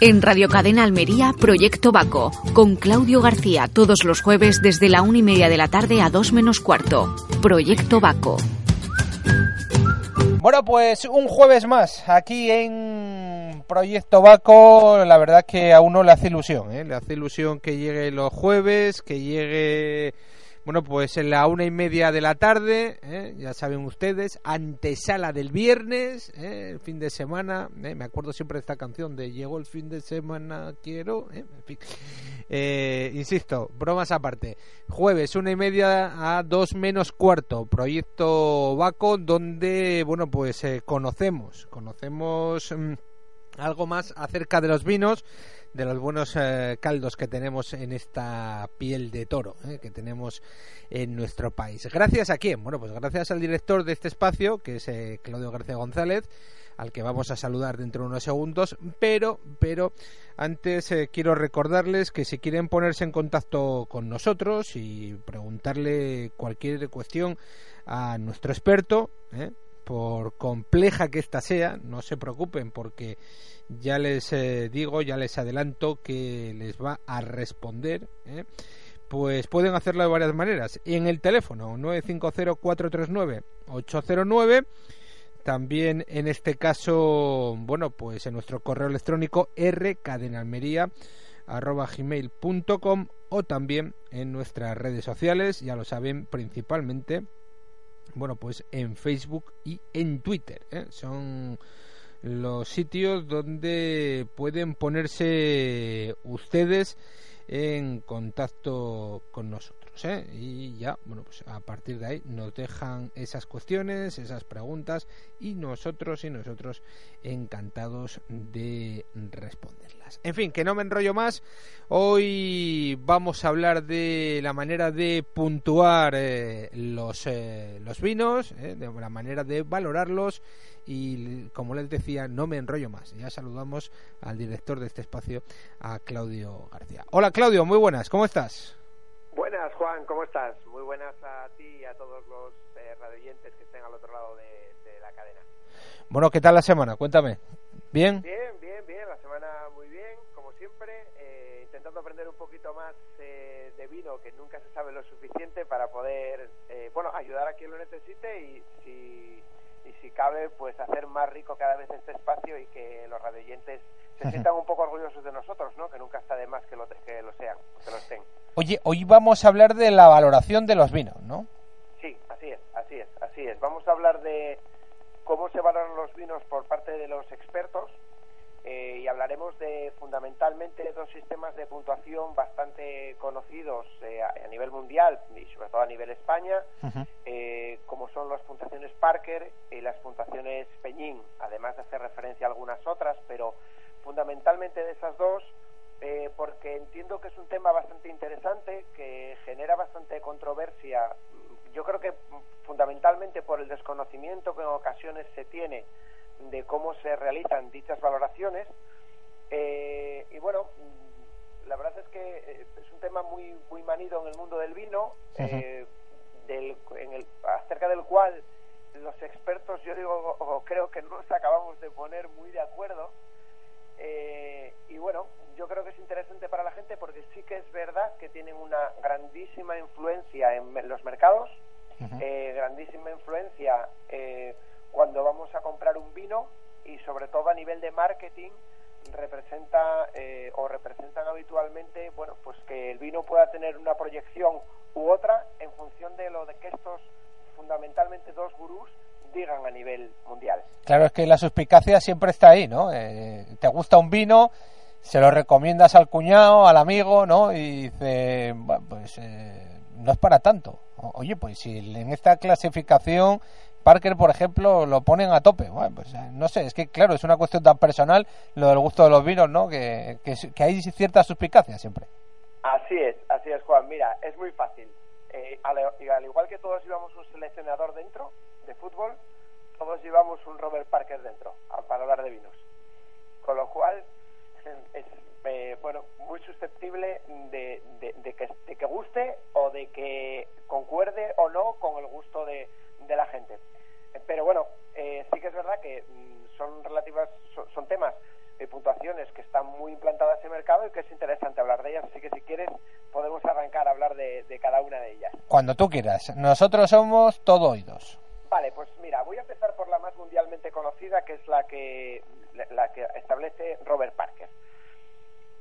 En Radio Cadena Almería, Proyecto Baco, con Claudio García, todos los jueves desde la una y media de la tarde a dos menos cuarto. Proyecto Baco. Bueno, pues un jueves más aquí en Proyecto Baco. La verdad que a uno le hace ilusión, ¿eh? le hace ilusión que llegue los jueves, que llegue bueno, pues en la una y media de la tarde, ¿eh? ya saben ustedes, antesala del viernes, ¿eh? el fin de semana. ¿eh? Me acuerdo siempre de esta canción de Llegó el fin de semana, quiero. En fin. insisto, bromas aparte. Jueves, una y media a dos menos cuarto, proyecto Baco, donde, bueno, pues conocemos, conocemos mm, algo más acerca de los vinos de los buenos eh, caldos que tenemos en esta piel de toro eh, que tenemos en nuestro país. Gracias a quién? Bueno, pues gracias al director de este espacio, que es eh, Claudio García González, al que vamos a saludar dentro de unos segundos, pero, pero antes quiero recordarles que si quieren ponerse en contacto con nosotros y preguntarle cualquier cuestión a nuestro experto, por compleja que ésta sea, no se preocupen porque ya les eh, digo, ya les adelanto que les va a responder. ¿eh? Pues pueden hacerlo de varias maneras. En el teléfono 950-439-809. También en este caso, bueno, pues en nuestro correo electrónico rcadenalmería.com o también en nuestras redes sociales, ya lo saben, principalmente, bueno, pues en Facebook y en Twitter. ¿eh? Son los sitios donde pueden ponerse ustedes en contacto con nosotros ¿eh? y ya bueno pues a partir de ahí nos dejan esas cuestiones esas preguntas y nosotros y nosotros encantados de responderlas en fin que no me enrollo más hoy vamos a hablar de la manera de puntuar eh, los eh, los vinos de la manera de valorarlos y como les decía, no me enrollo más. Ya saludamos al director de este espacio, a Claudio García. Hola Claudio, muy buenas, ¿cómo estás? Buenas Juan, ¿cómo estás? Muy buenas a ti y a todos los eh, radioyentes que estén al otro lado de, la cadena. Bueno, ¿qué tal la semana? Cuéntame. ¿Bien? Bien, bien, bien. La semana muy bien, como siempre. Eh, intentando aprender un poquito más eh, de vino, que nunca se sabe lo suficiente para poder, eh, bueno, ayudar a quien lo necesite y si y si cabe, pues hacer más rico cada vez este espacio y que los radioyentes se sientan un poco orgullosos de nosotros, ¿no? Que nunca está de más que lo, que lo sean, que lo estén. Oye, hoy vamos a hablar de la valoración de los vinos, ¿no? Sí, así es, así es, así es. Vamos a hablar de cómo se valoran los vinos por parte de los expertos, eh, y hablaremos de fundamentalmente dos sistemas de puntuación bastante conocidos eh, a, nivel mundial y sobre todo a nivel España, eh, como son las puntuaciones Parker y las puntuaciones Peñín, además de hacer referencia a algunas otras, pero fundamentalmente de esas dos, porque entiendo que es un tema bastante interesante, que genera bastante controversia, yo creo que fundamentalmente por el desconocimiento que en ocasiones se tiene de cómo se realizan dichas valoraciones. Eh, y bueno, la verdad es que eh, es un tema muy muy manido en el mundo del vino, eh, del, en el, acerca del cual los expertos, yo digo, o creo que no nos acabamos de poner muy de acuerdo. y bueno, yo creo que es interesante para la gente porque sí que es verdad que tienen una grandísima influencia en los mercados, grandísima influencia cuando vamos a comprar un vino y sobre todo a nivel de marketing representa eh, o representan habitualmente bueno pues que el vino pueda tener una proyección u otra en función de lo de que estos fundamentalmente dos gurús digan a nivel mundial. Claro, es que la suspicacia siempre está ahí, ¿no? Eh, te gusta un vino, se lo recomiendas al cuñado, al amigo, ¿no? Y dice, pues eh, no es para tanto. Oye, pues si en esta clasificación Parker, por ejemplo, lo ponen a tope. Bueno, pues eh, no sé, es que claro, es una cuestión tan personal lo del gusto de los vinos, ¿no? Que, que, hay cierta suspicacia siempre. Así es, así es, Juan. Mira, es muy fácil. Eh, al, al, igual que todos llevamos un seleccionador dentro de fútbol, todos llevamos un Robert Parker dentro para hablar de vinos. Con lo cual, es eh, bueno, muy susceptible de, de, que, de que guste o de que concuerde o no con el gusto de, de la gente. Pero bueno, eh, sí que es verdad que mm, son relativas, son, temas puntuaciones que están muy implantadas en el mercado y que es interesante hablar de ellas. Así que si quieres podemos arrancar a hablar de, cada una de ellas. Cuando tú quieras. Nosotros somos todo oídos. Vale, pues mira, voy a empezar por la más mundialmente conocida, que es la que, la que establece Robert Parker.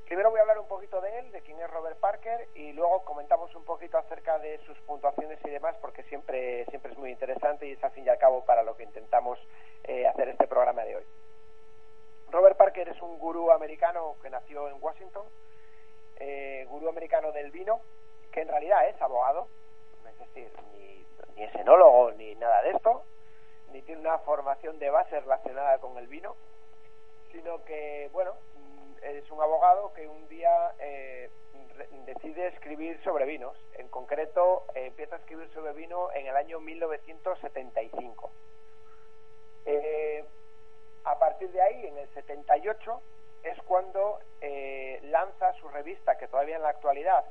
Primero voy a hablar un poquito de él, de quién es Robert Parker, y luego comentamos un poquito acerca de sus puntuaciones y demás, porque siempre, siempre es muy interesante y es al fin y al cabo para lo que intentamos eh, hacer este programa de hoy. Robert Parker es un gurú americano que nació en Washington, eh, gurú americano del vino, que en realidad es abogado, es decir, ni, ni es enólogo ni nada de esto, ni tiene una formación de base relacionada con el vino, sino que, bueno, es un abogado que un día eh, decide escribir sobre vinos. En concreto, eh, empieza a escribir sobre vino en el año 1975. Eh, a partir de ahí, en el 78, es cuando lanza su revista, que todavía en la actualidad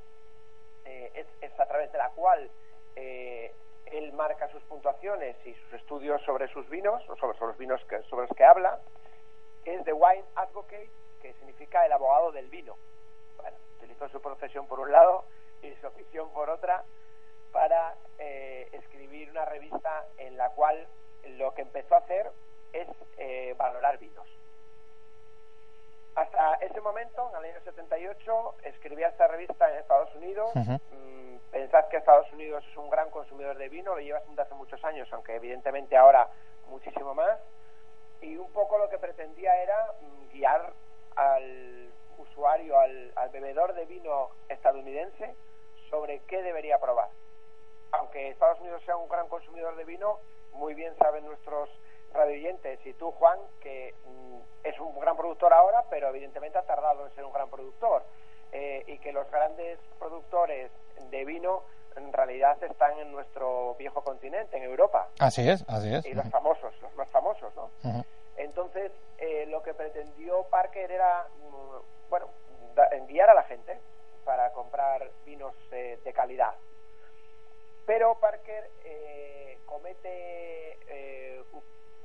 es, a través de la cual él marca sus puntuaciones y sus estudios sobre sus vinos, o sobre, sobre los vinos que, sobre los que habla, es The Wine Advocate que significa el abogado del vino. Bueno, utilizó su profesión por un lado y su afición por otra para eh, escribir una revista en la cual lo que empezó a hacer es eh, valorar vinos. Hasta ese momento, en el año 78, escribía esta revista en Estados Unidos. Mm, pensad que Estados Unidos es un gran consumidor de vino, lo lleva hace muchos años, aunque evidentemente ahora muchísimo más. Y un poco lo que pretendía era mm, guiar al usuario, al, bebedor de vino estadounidense sobre qué debería probar. Aunque Estados Unidos sea un gran consumidor de vino, muy bien saben nuestros radioyentes y tú, Juan, que mm, es un gran productor ahora, pero evidentemente ha tardado en ser un gran productor. Eh, y que los grandes productores de vino en realidad están en nuestro viejo continente, en Europa. Así es, así es. Y los famosos, los más famosos, ¿no? Entonces, eh, lo que pretendió Parker era, mm, bueno, enviar a la gente para comprar vinos eh, de calidad. Pero Parker eh, comete,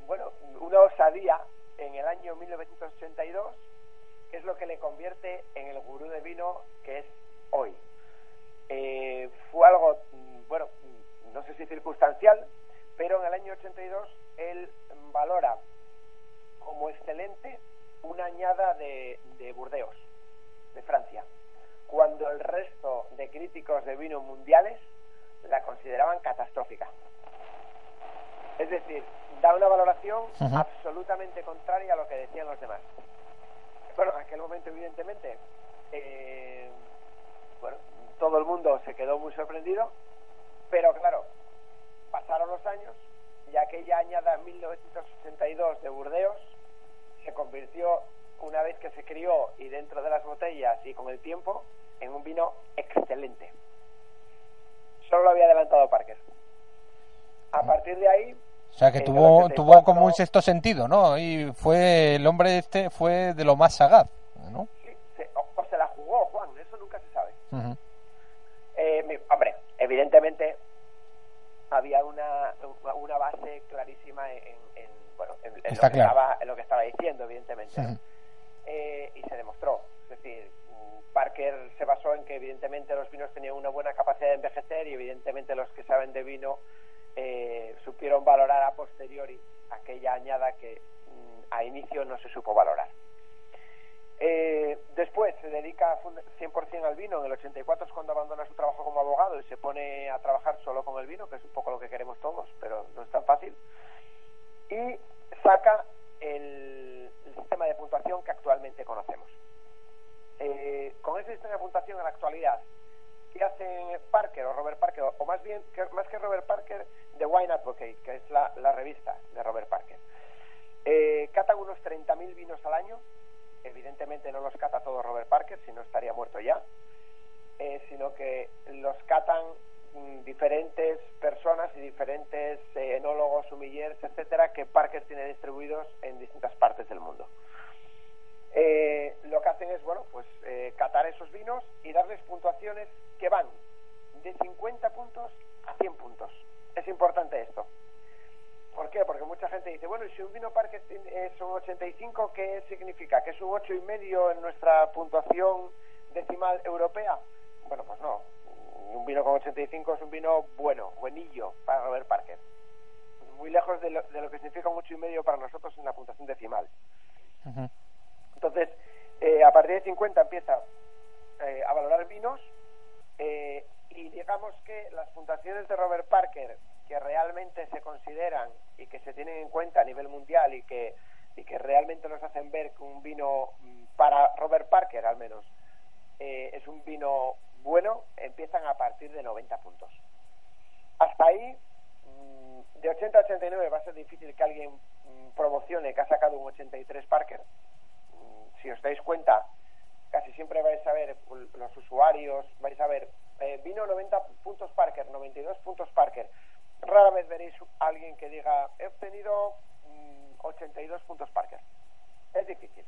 bueno, una osadía en el año 1982, que es lo que le convierte en el gurú de vino que es hoy. Fue algo, mm, bueno, no sé si circunstancial, pero en el año 82 él valora como excelente una añada de, de Burdeos, de Francia, cuando el resto de críticos de vino mundiales la consideraban catastrófica. Es decir, da una valoración absolutamente contraria a lo que decían los demás. Bueno, en aquel momento, evidentemente, eh, bueno, todo el mundo se quedó muy sorprendido, pero claro, pasaron los años y aquella añada 1962 de Burdeos se convirtió, una vez que se crió y dentro de las botellas y con el tiempo, en un vino excelente. Solo lo había adelantado Parker. A partir de ahí... O sea que tuvo, tuvo como un sexto sentido, ¿no? Y fue, el hombre este fue de lo más sagaz, ¿no? Sí, o, se la jugó, Juan, eso nunca se sabe. Eh, hombre, evidentemente había una, una base clarísima en, bueno, en, lo, que estaba, en lo que estaba diciendo, evidentemente. Eh, y se demostró. Es decir, Parker se basó en que evidentemente los vinos tenían una buena capacidad de envejecer y evidentemente los que saben de vino eh, supieron valorar a posteriori aquella añada que mm, a inicio no se supo valorar. Eh, después se dedica 100% al vino. En el 84 es cuando abandona su trabajo como abogado y se pone a trabajar solo con el vino, que es un poco lo que queremos todos, pero no es tan fácil. Y saca el, sistema de puntuación que actualmente conocemos. Eh, con ese sistema de puntuación en la actualidad, ¿qué hacen Parker o Robert Parker? O, más bien, más que Robert Parker, The Wine Advocate, que es la, revista de Robert Parker. Eh, catan unos 30.000 vinos al año evidentemente no los cata todo Robert Parker, si no estaría muerto ya, eh, sino que los catan mm, diferentes personas y diferentes eh, enólogos, humillers, etcétera, que Parker tiene distribuidos en distintas partes del mundo. Eh, lo que hacen es, bueno, pues catar esos vinos y darles puntuaciones que van de 50 puntos a 100 puntos. Es importante esto. ¿Por qué? Porque mucha gente dice, bueno, si un vino Parker es un 85, ¿qué significa? ¿Que es un ocho y medio en nuestra puntuación decimal europea? Bueno, pues no. Un vino con 85 es un vino bueno, buenillo para Robert Parker. Muy lejos de lo, que significa un ocho y medio para nosotros en la puntuación decimal. Entonces, eh, a partir de 50 empieza eh, a valorar vinos eh, y digamos que las puntuaciones de Robert Parker que realmente se consideran y que se tienen en cuenta a nivel mundial y que, y que realmente nos hacen ver que un vino mm, para Robert Parker al menos eh, es un vino bueno, empiezan a partir de 90 puntos. Hasta ahí, mm, de 80 a 89 va a ser difícil que alguien mm, promocione que ha sacado un 83 Parker. Si os dais cuenta, casi siempre vais a ver los usuarios, vais a ver eh, vino 90 puntos Parker, 92 puntos Parker veréis alguien que diga, he obtenido 82 mm, puntos Parker. Es difícil,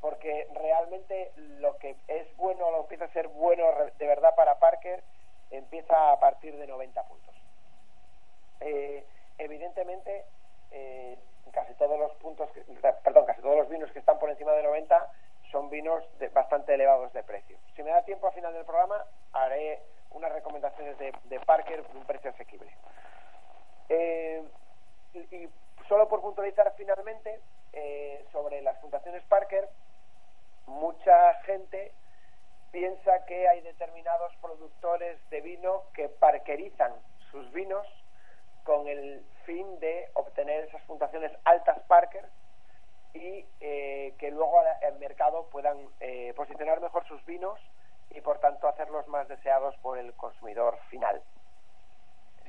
porque realmente lo que es bueno, lo que empieza a ser bueno de verdad para Parker, empieza a partir de 90 puntos. Eh, evidentemente, eh, casi todos los puntos, perdón, casi todos los vinos que están por encima de 90 son vinos de, bastante elevados de precio. Si me da tiempo al final del programa, haré unas recomendaciones de, de Parker de un precio asequible. Eh, y, solo por puntualizar finalmente eh, sobre las fundaciones Parker, mucha gente piensa que hay determinados productores de vino que parkerizan sus vinos con el fin de obtener esas fundaciones altas Parker y eh, que luego el mercado puedan posicionar mejor sus vinos y por tanto hacerlos más deseados por el consumidor final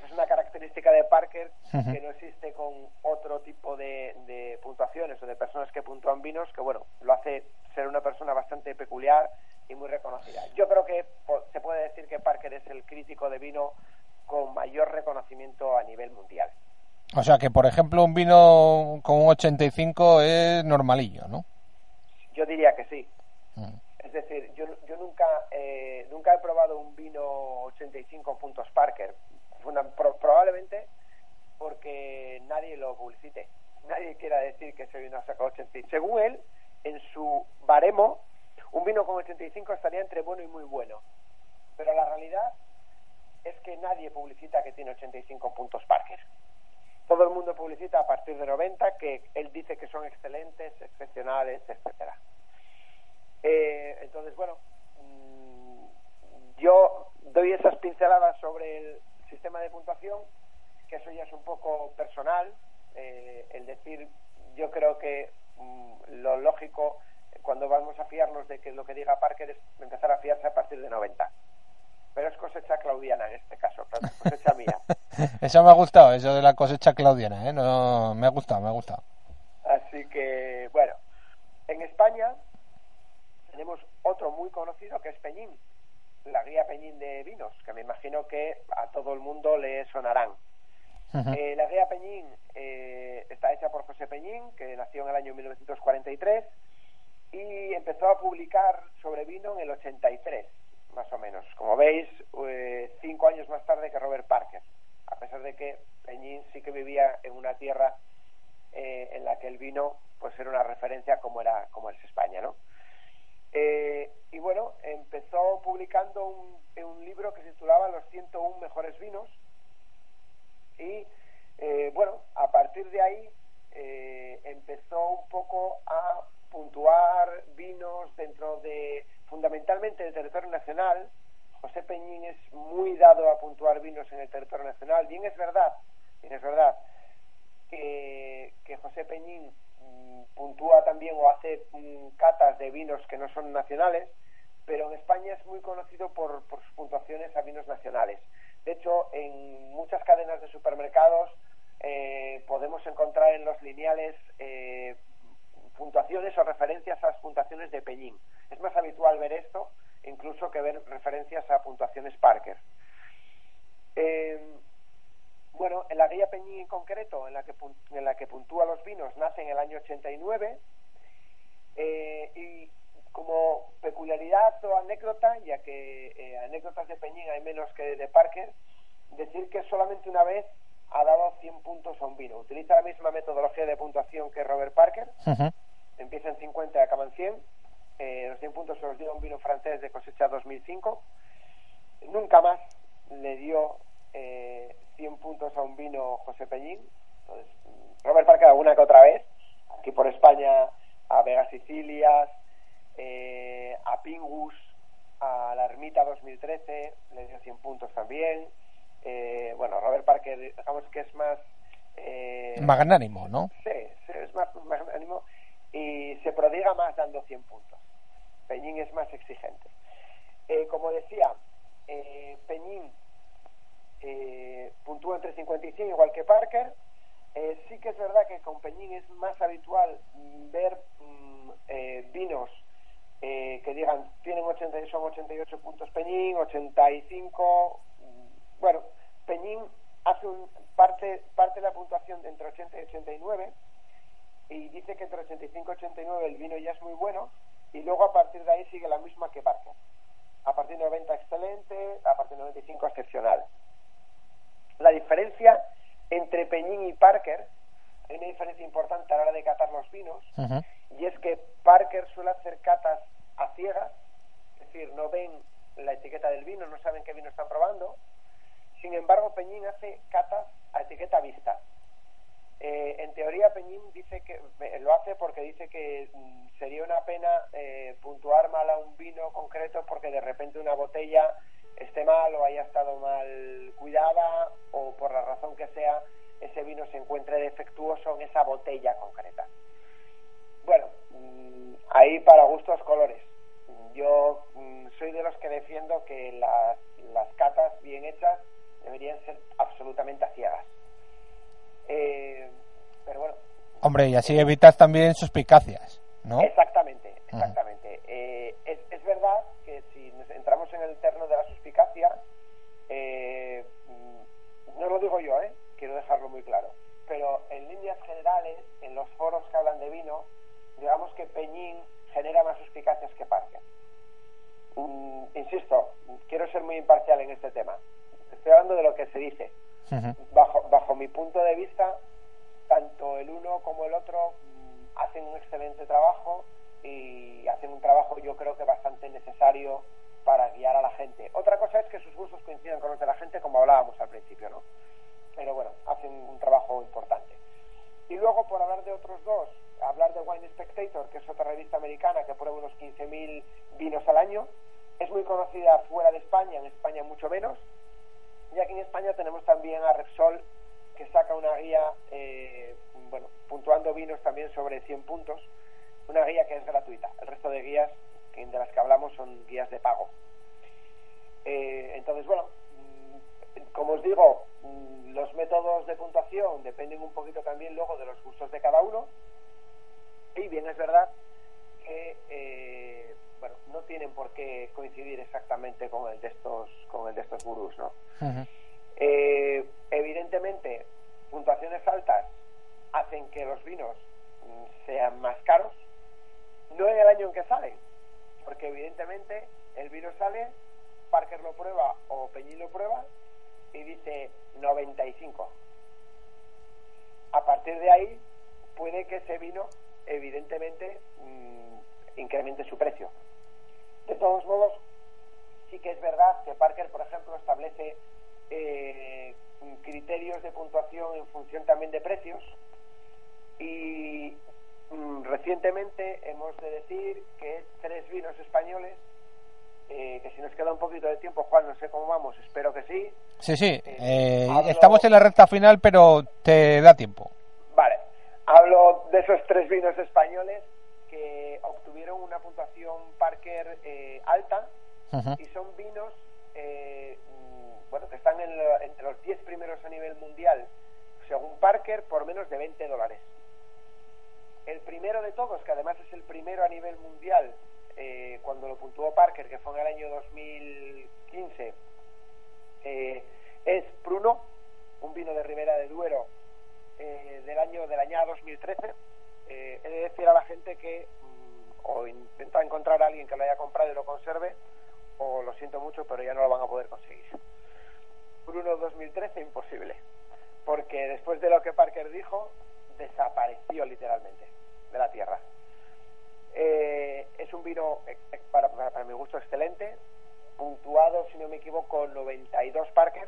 es una característica de Parker que no existe con otro tipo de, puntuaciones o de personas que puntúan vinos, que bueno, lo hace ser una persona bastante peculiar y muy reconocida. Yo creo que se puede decir que Parker es el crítico de vino con mayor reconocimiento a nivel mundial. O sea que, por ejemplo, un vino con un 85 es normalillo, ¿no? Yo diría que sí. Mm. Es decir, yo, yo nunca, eh, nunca he probado un vino 85 puntos Parker probablemente porque nadie lo publicite. Nadie quiera decir que ese vino ha sacado 85. Según él, en su baremo, un vino con 85 estaría entre bueno y muy bueno. Pero la realidad es que nadie publicita que tiene 85 puntos Parker. Todo el mundo publicita a partir de 90 que él dice que son excelentes, excepcionales, etcétera. Eh, entonces, bueno, mm, yo doy esas pinceladas sobre el, sistema de puntuación, que eso ya es un poco personal, eh, el decir, yo creo que mm, lo lógico cuando vamos a fiarnos de que lo que diga Parker es empezar a fiarse a partir de 90. Pero es cosecha claudiana en este caso, cosecha mía. eso me ha gustado, eso de la cosecha claudiana, ¿eh? No, me ha gustado, me ha gustado. Así que, bueno, en España tenemos otro muy conocido que es Peñín, la guía Peñín de vinos, que me imagino que a todo el mundo le sonarán. Eh, la guía Peñín eh, está hecha por José Peñín, que nació en el año 1943 y empezó a publicar sobre vino en el 83, más o menos. Como veis, eh, cinco años más tarde que Robert Parker, a pesar de que Peñín sí que vivía en una tierra en la que el vino pues era una referencia como era como es España, ¿no? Eh, y bueno, empezó publicando un, un, libro que se titulaba Los 101 mejores vinos. Y eh, bueno, a partir de ahí eh, empezó un poco a puntuar vinos dentro de, fundamentalmente, del territorio nacional. José Peñín es muy dado a puntuar vinos en el territorio nacional. Bien es verdad, bien es verdad que, que José Peñín puntúa también o hace catas de vinos que no son nacionales, pero en España es muy conocido por, sus puntuaciones a vinos nacionales. De hecho, en muchas cadenas de supermercados eh, podemos encontrar en los lineales eh, puntuaciones o referencias a las puntuaciones de Peñín. Es más habitual ver esto incluso que ver referencias a puntuaciones Parker. Eh, bueno, en la guía Peñín en concreto, en la que, en la que puntúa los vinos, nace en el año 89 eh, y como peculiaridad o anécdota, ya que eh, anécdotas de Peñín hay menos que de Parker, decir que solamente una vez ha dado 100 puntos a un vino. Utiliza la misma metodología de puntuación que Robert Parker. Empieza en 50 y acaba en 100. Eh, los 100 puntos se los dio un vino francés de cosecha 2005. Nunca más le dio eh, 100 puntos a un vino José Peñín. Entonces, Robert Parker alguna que otra vez, aquí por España, a Vega Sicilias, eh, a Pingus, a la Ermita 2013, le dio 100 puntos también. Eh, bueno, Robert Parker, digamos que es más... Eh, magnánimo, ¿no? Sí, es más magnánimo y se prodiga más dando 100 puntos. Peñín es más exigente. Eh, como decía, eh, Peñín eh, puntúa entre 50 y 100, igual que Parker. Eh, sí que es verdad que con Peñín es más habitual ver mm, eh, vinos eh, que digan tienen 80, son 88 puntos Peñín, 85. Mm, bueno, Peñín hace un, parte, parte de la puntuación de entre 80 y 89 y dice que entre 85 y 89 el vino ya es muy bueno y luego a partir de ahí sigue la misma que Parker. A partir de 90 excelente, a partir de 95 excepcional. La diferencia entre Peñín y Parker, hay una diferencia importante a la hora de catar los vinos, y es que Parker suele hacer catas a ciegas, es decir, no ven la etiqueta del vino, no saben qué vino están probando. Sin embargo, Peñín hace catas a etiqueta vista. Eh, en teoría, Peñín dice que eh, lo hace porque dice que mm, sería una pena eh, puntuar mal a un vino concreto porque de repente una botella esté mal o haya estado mal cuidada o por la razón que sea ese vino se encuentre defectuoso en esa botella concreta. Bueno, mm, ahí para gustos colores. Yo mm, soy de los que defiendo que las, las catas bien hechas deberían ser absolutamente a ciegas. Eh, pero bueno. Hombre, y así evitas también suspicacias, ¿no? Exactamente, exactamente. Eh, es, es, verdad que si nos entramos en el terreno de la suspicacia, eh, no lo digo yo, ¿eh? quiero dejarlo muy claro, pero en líneas generales, en los foros que hablan de vino, digamos que Peñín genera más suspicacias que Parker. Mm, insisto, quiero ser muy imparcial en este tema. Estoy hablando de lo que se dice. Uh -huh. bajo, bajo mi punto de vista, el uno como el otro mmm, hacen un excelente trabajo y hacen un trabajo yo creo que bastante necesario para guiar a la gente. Otra cosa es que sus gustos coincidan con los de la gente, como hablábamos al principio, ¿no? Pero bueno, hacen un trabajo importante. Y luego, por hablar de otros dos, hablar de Wine Spectator, que es otra revista americana que prueba unos 15.000 vinos al año. Es muy conocida fuera de España, en España mucho menos. Y aquí en España tenemos también a Repsol, que saca una guía, eh, bueno, puntuando vinos también sobre 100 puntos. Una guía que es gratuita. El resto de guías de las que hablamos son guías de pago. Eh, entonces, bueno, como os digo, los métodos de puntuación dependen un poquito también luego de los gustos de cada uno. Y bien, es verdad que eh, bueno, no tienen por qué coincidir exactamente con el de estos, con el de estos gurús, ¿no? Eh, evidentemente, puntuaciones altas hacen que los vinos sean más caros, no en el año en que salen, porque evidentemente el vino sale, Parker lo prueba o Peñín lo prueba y dice 95. A partir de ahí puede que ese vino evidentemente mmm, incremente su precio. De todos modos, sí que es verdad que Parker, por ejemplo, establece eh, criterios de puntuación en función también de precios y mmm, recientemente hemos de decir que tres vinos españoles eh, que si nos queda un poquito de tiempo, Juan, no sé cómo vamos, espero que sí. Sí, sí, eh, hablo... estamos en la recta final, pero te da tiempo. Vale, hablo de esos tres vinos españoles que obtuvieron una puntuación Parker eh, alta uh -huh. y son vinos, bueno, que están en entre los 10 primeros a nivel mundial, según Parker, por menos de 20 dólares. El primero de todos, que además es el primero a nivel mundial, eh, cuando lo puntuó Parker, que fue en el año 2015, eh, es Pruno, un vino de Ribera de Duero eh, del año del año 2013. he de decir a la gente que mmm, o intenta encontrar a alguien que lo haya comprado y lo conserve, o lo siento mucho, pero ya no lo van a poder conseguir. Bruno 2013, imposible. porque después de lo que Parker dijo, desapareció literalmente de la tierra. Eh, es un vino, eh, eh, para, para, mi gusto, excelente, puntuado, si no me equivoco, 92 Parker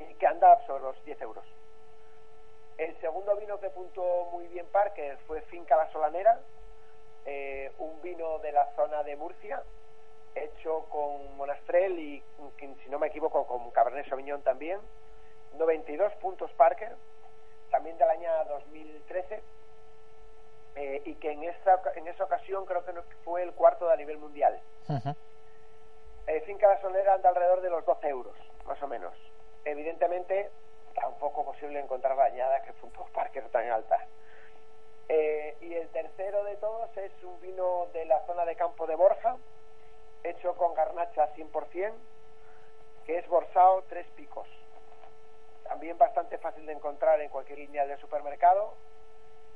y que anda sobre los 10 euros. El segundo vino que puntuó muy bien Parker fue Finca La Solanera, un vino de la zona de Murcia, hecho con Monastrell y, si no me equivoco, con Cabernet Sauvignon también. 92 puntos Parker, también del año 2013, eh, y que en esa, en esa ocasión creo que fue el cuarto de a nivel mundial. Eh, finca La Solera anda alrededor de los 12 euros, más o menos. Evidentemente, tampoco posible encontrar la añada que puntos Parker tan alta. Eh, y el tercero de todos es un vino de la zona de Campo de Borja, hecho con garnacha 100%, que es Borsao Tres Picos. También bastante fácil de encontrar en cualquier línea de supermercado,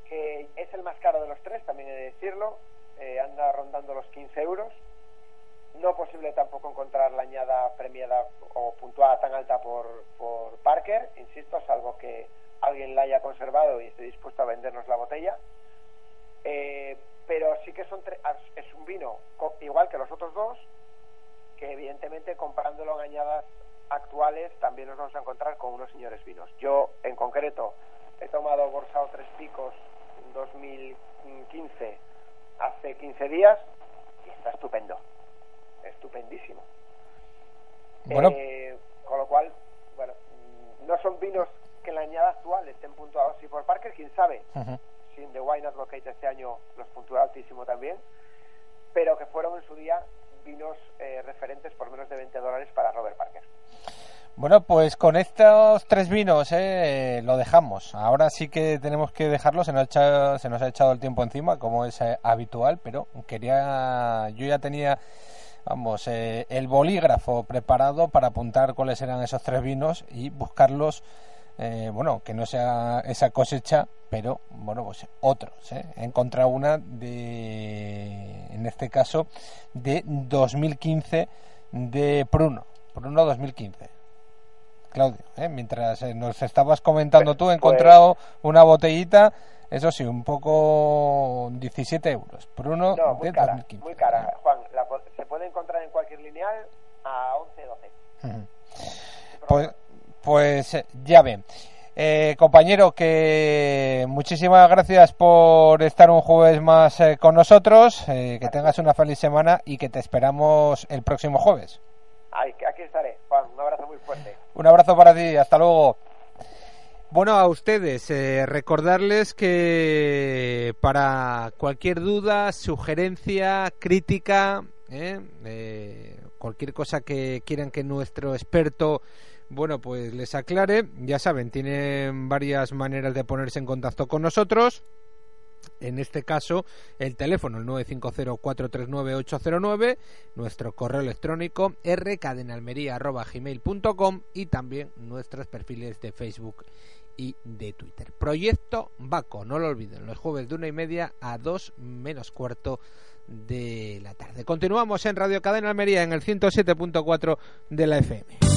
que es el más caro de los tres, también he de decirlo, eh, anda rondando los 15 euros. No posible tampoco encontrar la añada premiada o puntuada tan alta por, por Parker, insisto, salvo que alguien la haya conservado y esté dispuesto a vendernos la botella. Eh, pero sí que son es un vino igual que los otros dos, que evidentemente comparándolo en añadas actuales también nos vamos a encontrar con unos señores vinos. Yo, en concreto, he tomado Borsao Tres Picos en 2015, hace 15 días, y está estupendo. Estupendísimo. Bueno. Eh, con lo cual, bueno, no son vinos que en la añada actual estén puntuados y por Parker, quién sabe sin The Wine Advocate este año los puntuó altísimo también, pero que fueron en su día vinos eh, referentes por menos de 20 dólares para Robert Parker. Bueno, pues con estos tres vinos eh, lo dejamos. Ahora sí que tenemos que dejarlo. Se nos ha echado, se nos ha echado el tiempo encima, como es eh, habitual, pero quería, yo ya tenía, vamos, el bolígrafo preparado para apuntar cuáles eran esos tres vinos y buscarlos eh, bueno, que no sea esa cosecha, pero bueno, pues otros. ¿eh? He encontrado una de, en este caso, de 2015 de Pruno, Pruno 2015. Claudio, ¿eh? mientras eh, nos estabas comentando tú, he encontrado una botellita, eso sí, un poco 17 euros. Pruno de 2015. Muy cara, Juan. se puede encontrar en cualquier lineal a 11, 12. Pues eh, ya ven. Eh, compañero, que muchísimas gracias por estar un jueves más eh, con nosotros, que tengas una feliz semana y que te esperamos el próximo jueves. aquí estaré, Juan, un abrazo muy fuerte. Un abrazo para ti, hasta luego. Bueno, a ustedes, recordarles que para cualquier duda, sugerencia, crítica, cualquier cosa que quieran que nuestro experto bueno, pues les aclare, ya saben, tienen varias maneras de ponerse en contacto con nosotros. En este caso, el teléfono el 950-439-809, nuestro correo electrónico rcadenalmería.gmail.com y también nuestros perfiles de Facebook y de Twitter. Proyecto Baco, no lo olviden, los jueves de una y media a dos menos cuarto de la tarde. Continuamos en Radio Cadena Almería en el 107.4 de la FM.